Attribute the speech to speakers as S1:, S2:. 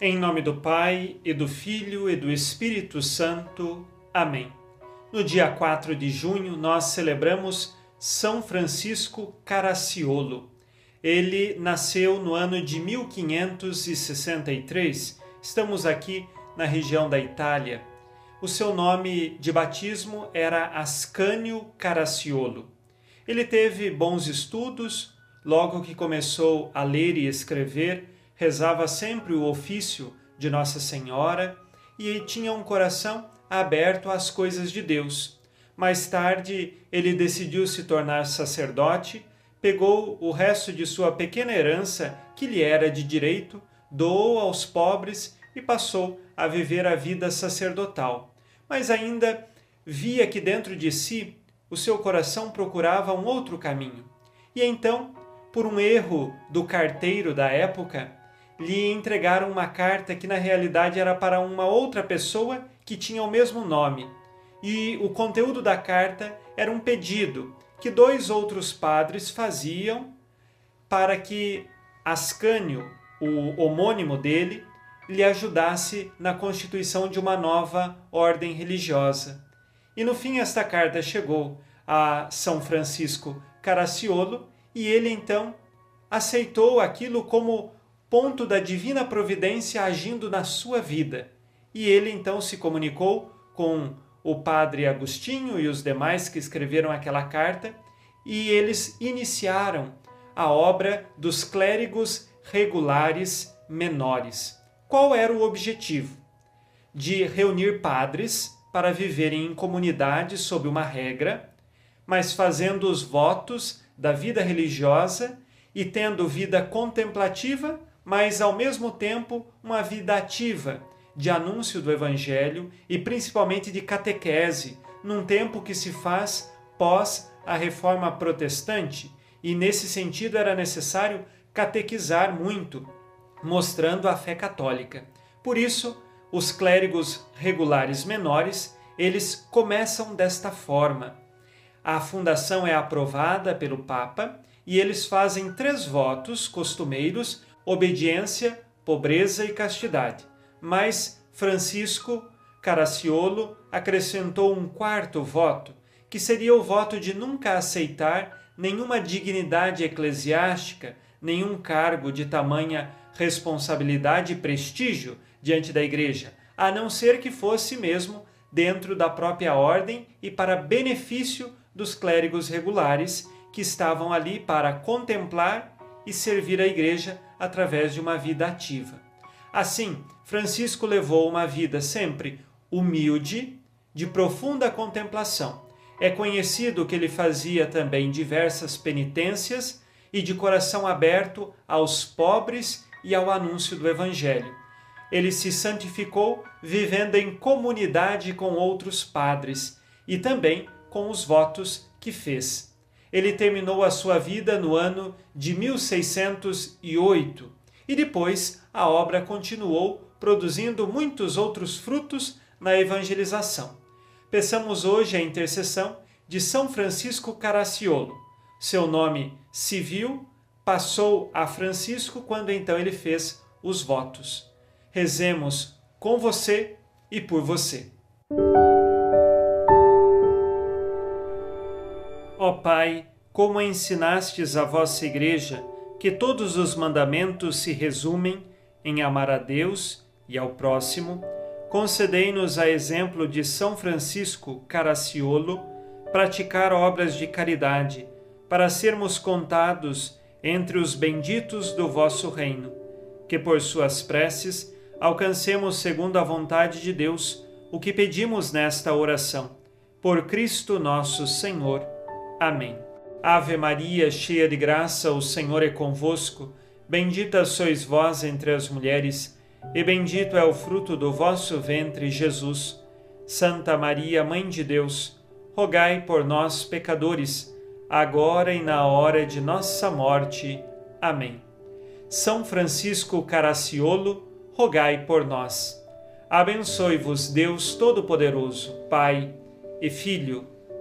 S1: Em nome do Pai, e do Filho, e do Espírito Santo. Amém. No dia 4 de junho, nós celebramos São Francisco Caracciolo. Ele nasceu no ano de 1563. Estamos aqui na região da Itália. O seu nome de batismo era Ascânio Caracciolo. Ele teve bons estudos, logo que começou a ler e escrever, rezava sempre o ofício de Nossa Senhora e tinha um coração aberto às coisas de Deus. Mais tarde, ele decidiu se tornar sacerdote, pegou o resto de sua pequena herança, que lhe era de direito, doou aos pobres e passou a viver a vida sacerdotal. Mas ainda via que dentro de si o seu coração procurava um outro caminho. E então, por um erro do carteiro da época, lhe entregaram uma carta que na realidade era para uma outra pessoa que tinha o mesmo nome. E o conteúdo da carta era um pedido que dois outros padres faziam para que Ascânio, o homônimo dele, lhe ajudasse na constituição de uma nova ordem religiosa. E no fim esta carta chegou a São Francisco Caracciolo e ele então aceitou aquilo como ponto da divina providência agindo na sua vida. E ele então se comunicou com o padre Agostinho e os demais que escreveram aquela carta, e eles iniciaram a obra dos clérigos regulares menores. Qual era o objetivo? De reunir padres para viverem em comunidade sob uma regra, mas fazendo os votos da vida religiosa e tendo vida contemplativa mas ao mesmo tempo uma vida ativa de anúncio do Evangelho e principalmente de catequese, num tempo que se faz pós a reforma protestante, e nesse sentido era necessário catequizar muito, mostrando a fé católica. Por isso, os clérigos regulares menores, eles começam desta forma. A fundação é aprovada pelo Papa e eles fazem três votos costumeiros obediência, pobreza e castidade. Mas Francisco Caracciolo acrescentou um quarto voto, que seria o voto de nunca aceitar nenhuma dignidade eclesiástica, nenhum cargo de tamanha responsabilidade e prestígio diante da Igreja, a não ser que fosse mesmo dentro da própria ordem e para benefício dos clérigos regulares que estavam ali para contemplar e servir a Igreja através de uma vida ativa. Assim, Francisco levou uma vida sempre humilde, de profunda contemplação. É conhecido que ele fazia também diversas penitências e de coração aberto aos pobres e ao anúncio do Evangelho. Ele se santificou vivendo em comunidade com outros padres e também com os votos que fez. Ele terminou a sua vida no ano de 1608 e depois a obra continuou produzindo muitos outros frutos na evangelização. Peçamos hoje a intercessão de São Francisco Caracciolo. Seu nome civil passou a Francisco quando então ele fez os votos. Rezemos com você e por você. Ó Pai, como ensinastes a vossa Igreja que todos os mandamentos se resumem em amar a Deus e ao próximo, concedei-nos, a exemplo de São Francisco Caracciolo, praticar obras de caridade, para sermos contados entre os benditos do vosso reino, que por suas preces alcancemos segundo a vontade de Deus o que pedimos nesta oração. Por Cristo nosso Senhor. Amém. Ave Maria, cheia de graça, o Senhor é convosco. Bendita sois vós entre as mulheres, e bendito é o fruto do vosso ventre, Jesus. Santa Maria, Mãe de Deus, rogai por nós, pecadores, agora e na hora de nossa morte. Amém. São Francisco Caracciolo, rogai por nós. Abençoe-vos Deus Todo-Poderoso, Pai e Filho